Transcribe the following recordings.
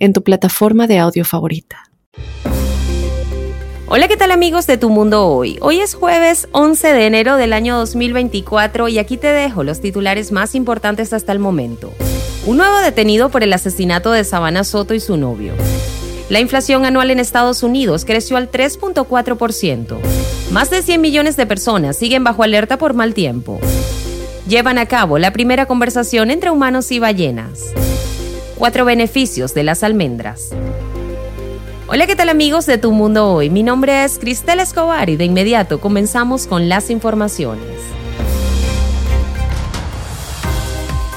en tu plataforma de audio favorita. Hola, ¿qué tal amigos de Tu Mundo Hoy? Hoy es jueves 11 de enero del año 2024 y aquí te dejo los titulares más importantes hasta el momento. Un nuevo detenido por el asesinato de Sabana Soto y su novio. La inflación anual en Estados Unidos creció al 3.4%. Más de 100 millones de personas siguen bajo alerta por mal tiempo. Llevan a cabo la primera conversación entre humanos y ballenas. Cuatro beneficios de las almendras. Hola, ¿qué tal amigos de Tu Mundo Hoy? Mi nombre es Cristel Escobar y de inmediato comenzamos con las informaciones.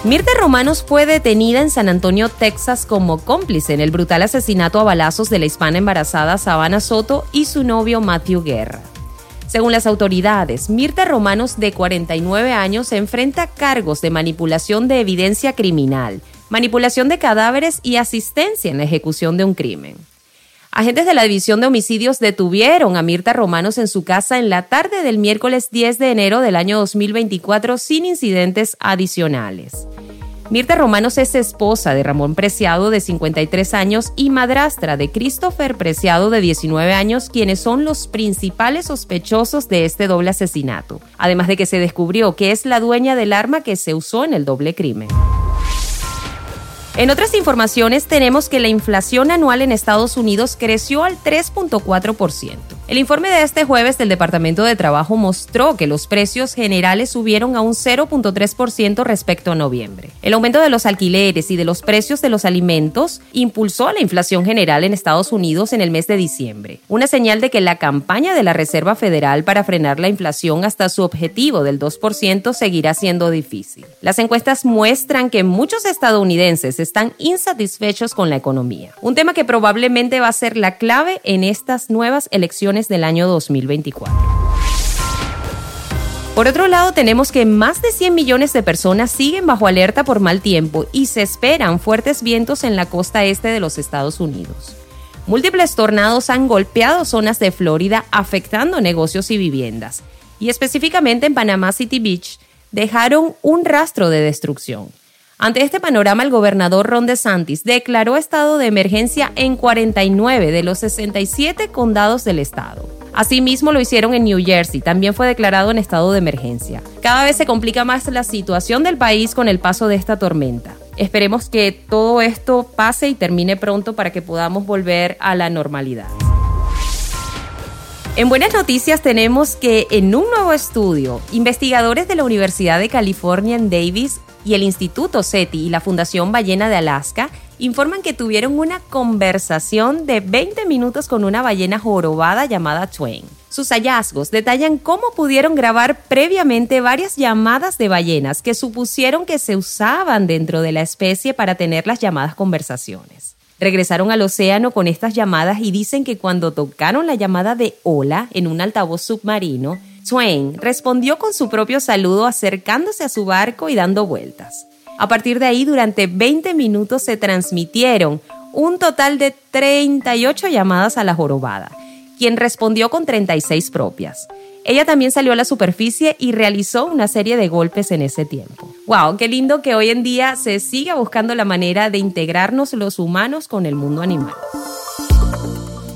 Mirta Romanos fue detenida en San Antonio, Texas, como cómplice en el brutal asesinato a balazos de la hispana embarazada Sabana Soto y su novio Matthew Guerra. Según las autoridades, Mirta Romanos, de 49 años, enfrenta cargos de manipulación de evidencia criminal, manipulación de cadáveres y asistencia en la ejecución de un crimen. Agentes de la División de Homicidios detuvieron a Mirta Romanos en su casa en la tarde del miércoles 10 de enero del año 2024 sin incidentes adicionales. Mirta Romanos es esposa de Ramón Preciado de 53 años y madrastra de Christopher Preciado de 19 años, quienes son los principales sospechosos de este doble asesinato, además de que se descubrió que es la dueña del arma que se usó en el doble crimen. En otras informaciones tenemos que la inflación anual en Estados Unidos creció al 3.4%. El informe de este jueves del Departamento de Trabajo mostró que los precios generales subieron a un 0.3% respecto a noviembre. El aumento de los alquileres y de los precios de los alimentos impulsó a la inflación general en Estados Unidos en el mes de diciembre, una señal de que la campaña de la Reserva Federal para frenar la inflación hasta su objetivo del 2% seguirá siendo difícil. Las encuestas muestran que muchos estadounidenses están insatisfechos con la economía, un tema que probablemente va a ser la clave en estas nuevas elecciones del año 2024. Por otro lado, tenemos que más de 100 millones de personas siguen bajo alerta por mal tiempo y se esperan fuertes vientos en la costa este de los Estados Unidos. Múltiples tornados han golpeado zonas de Florida afectando negocios y viviendas, y específicamente en Panama City Beach dejaron un rastro de destrucción. Ante este panorama, el gobernador Ron DeSantis declaró estado de emergencia en 49 de los 67 condados del estado. Asimismo lo hicieron en New Jersey, también fue declarado en estado de emergencia. Cada vez se complica más la situación del país con el paso de esta tormenta. Esperemos que todo esto pase y termine pronto para que podamos volver a la normalidad. En buenas noticias tenemos que en un nuevo estudio, investigadores de la Universidad de California en Davis y el Instituto SETI y la Fundación Ballena de Alaska informan que tuvieron una conversación de 20 minutos con una ballena jorobada llamada Twain. Sus hallazgos detallan cómo pudieron grabar previamente varias llamadas de ballenas que supusieron que se usaban dentro de la especie para tener las llamadas conversaciones. Regresaron al océano con estas llamadas y dicen que cuando tocaron la llamada de hola en un altavoz submarino, Twain respondió con su propio saludo acercándose a su barco y dando vueltas. A partir de ahí, durante 20 minutos se transmitieron un total de 38 llamadas a la jorobada, quien respondió con 36 propias. Ella también salió a la superficie y realizó una serie de golpes en ese tiempo. ¡Wow! Qué lindo que hoy en día se siga buscando la manera de integrarnos los humanos con el mundo animal.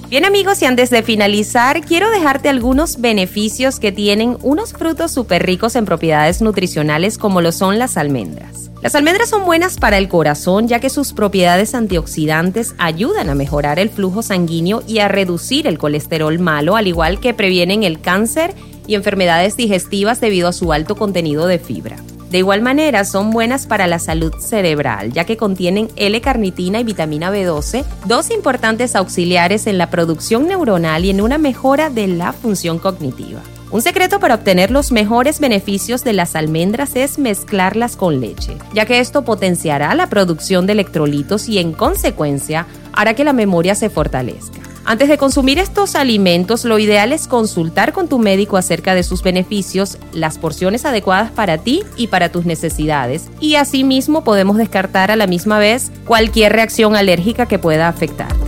Bien amigos, y antes de finalizar, quiero dejarte algunos beneficios que tienen unos frutos súper ricos en propiedades nutricionales como lo son las almendras. Las almendras son buenas para el corazón ya que sus propiedades antioxidantes ayudan a mejorar el flujo sanguíneo y a reducir el colesterol malo, al igual que previenen el cáncer y enfermedades digestivas debido a su alto contenido de fibra. De igual manera, son buenas para la salud cerebral, ya que contienen L-carnitina y vitamina B12, dos importantes auxiliares en la producción neuronal y en una mejora de la función cognitiva. Un secreto para obtener los mejores beneficios de las almendras es mezclarlas con leche, ya que esto potenciará la producción de electrolitos y en consecuencia hará que la memoria se fortalezca. Antes de consumir estos alimentos, lo ideal es consultar con tu médico acerca de sus beneficios, las porciones adecuadas para ti y para tus necesidades, y asimismo podemos descartar a la misma vez cualquier reacción alérgica que pueda afectarte.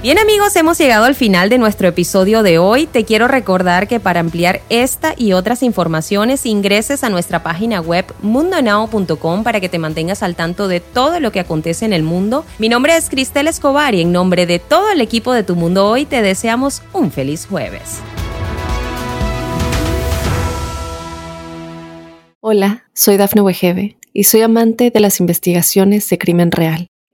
Bien amigos, hemos llegado al final de nuestro episodio de hoy. Te quiero recordar que para ampliar esta y otras informaciones ingreses a nuestra página web mundonow.com para que te mantengas al tanto de todo lo que acontece en el mundo. Mi nombre es Cristel Escobar y en nombre de todo el equipo de Tu Mundo Hoy te deseamos un feliz jueves. Hola, soy Dafne Wegebe y soy amante de las investigaciones de crimen real.